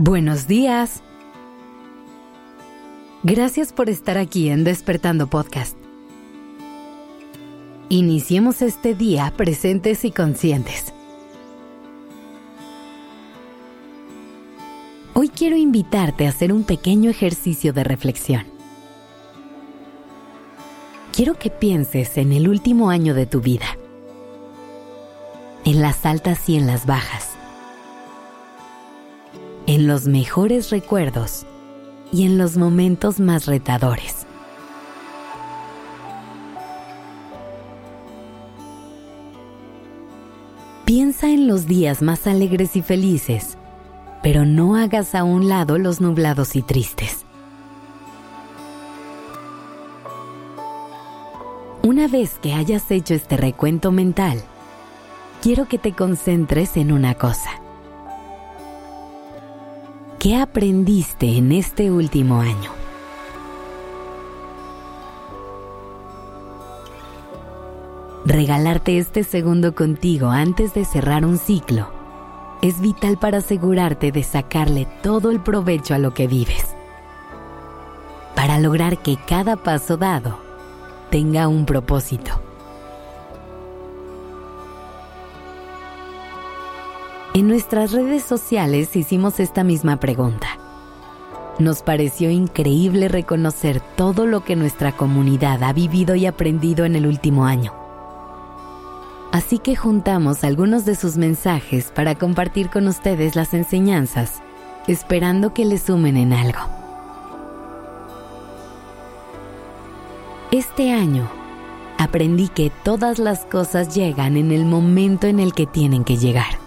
Buenos días. Gracias por estar aquí en Despertando Podcast. Iniciemos este día presentes y conscientes. Hoy quiero invitarte a hacer un pequeño ejercicio de reflexión. Quiero que pienses en el último año de tu vida, en las altas y en las bajas en los mejores recuerdos y en los momentos más retadores. Piensa en los días más alegres y felices, pero no hagas a un lado los nublados y tristes. Una vez que hayas hecho este recuento mental, quiero que te concentres en una cosa ¿Qué aprendiste en este último año? Regalarte este segundo contigo antes de cerrar un ciclo es vital para asegurarte de sacarle todo el provecho a lo que vives. Para lograr que cada paso dado tenga un propósito. En nuestras redes sociales hicimos esta misma pregunta. Nos pareció increíble reconocer todo lo que nuestra comunidad ha vivido y aprendido en el último año. Así que juntamos algunos de sus mensajes para compartir con ustedes las enseñanzas, esperando que les sumen en algo. Este año aprendí que todas las cosas llegan en el momento en el que tienen que llegar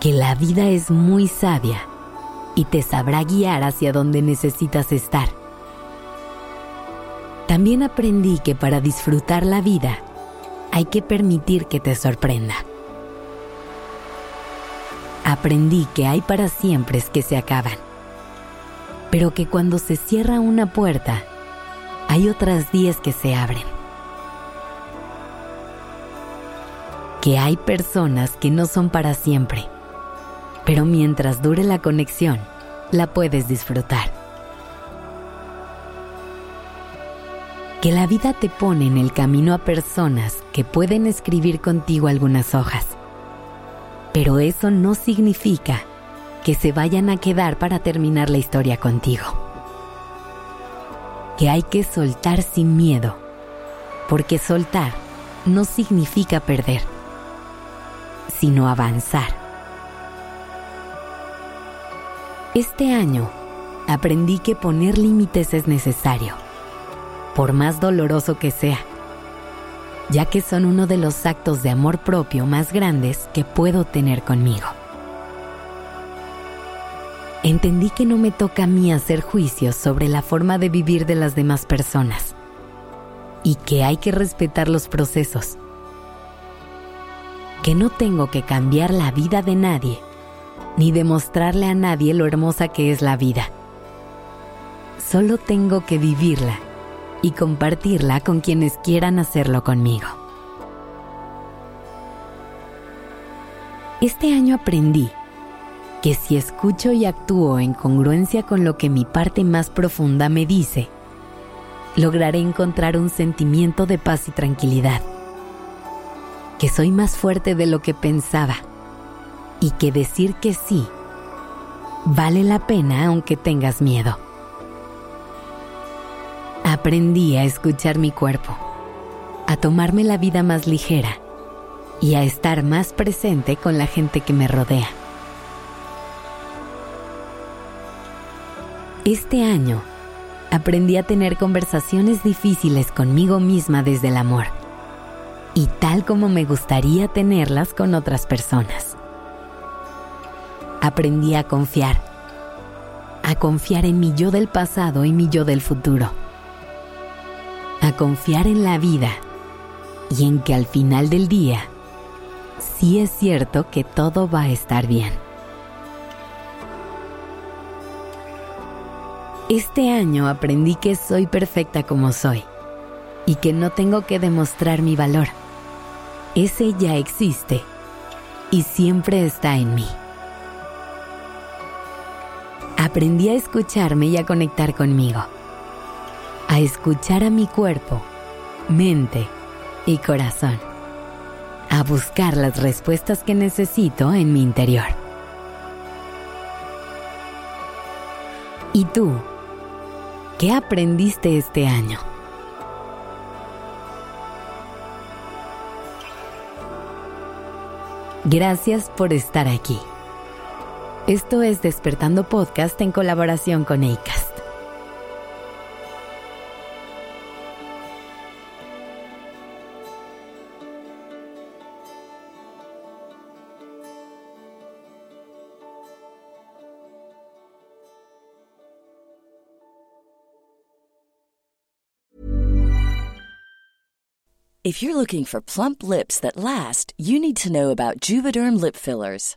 que la vida es muy sabia y te sabrá guiar hacia donde necesitas estar. También aprendí que para disfrutar la vida hay que permitir que te sorprenda. Aprendí que hay para siempre que se acaban, pero que cuando se cierra una puerta, hay otras diez que se abren. Que hay personas que no son para siempre pero mientras dure la conexión, la puedes disfrutar. Que la vida te pone en el camino a personas que pueden escribir contigo algunas hojas, pero eso no significa que se vayan a quedar para terminar la historia contigo. Que hay que soltar sin miedo, porque soltar no significa perder, sino avanzar Este año aprendí que poner límites es necesario, por más doloroso que sea, ya que son uno de los actos de amor propio más grandes que puedo tener conmigo. Entendí que no me toca a mí hacer juicios sobre la forma de vivir de las demás personas y que hay que respetar los procesos, que no tengo que cambiar la vida de nadie ni demostrarle a nadie lo hermosa que es la vida. Solo tengo que vivirla y compartirla con quienes quieran hacerlo conmigo. Este año aprendí que si escucho y actúo en congruencia con lo que mi parte más profunda me dice, lograré encontrar un sentimiento de paz y tranquilidad. Que soy más fuerte de lo que pensaba y que decir que sí vale la pena aunque tengas miedo. Aprendí a escuchar mi cuerpo, a tomarme la vida más ligera y a estar más presente con la gente que me rodea. Este año aprendí a tener conversaciones difíciles conmigo misma desde el amor y tal como me gustaría tenerlas con otras personas aprendí a confiar. A confiar en mi yo del pasado y mi yo del futuro. A confiar en la vida y en que al final del día sí es cierto que todo va a estar bien. Este año aprendí que soy perfecta como soy y que no tengo que demostrar mi valor. Ese ya existe y siempre está en mí. Aprendí a escucharme y a conectar conmigo, a escuchar a mi cuerpo, mente y corazón, a buscar las respuestas que necesito en mi interior. ¿Y tú? ¿Qué aprendiste este año? Gracias por estar aquí. Esto es Despertando Podcast en colaboración con ACAST. If you're looking for plump lips that last, you need to know about Juvederm lip fillers.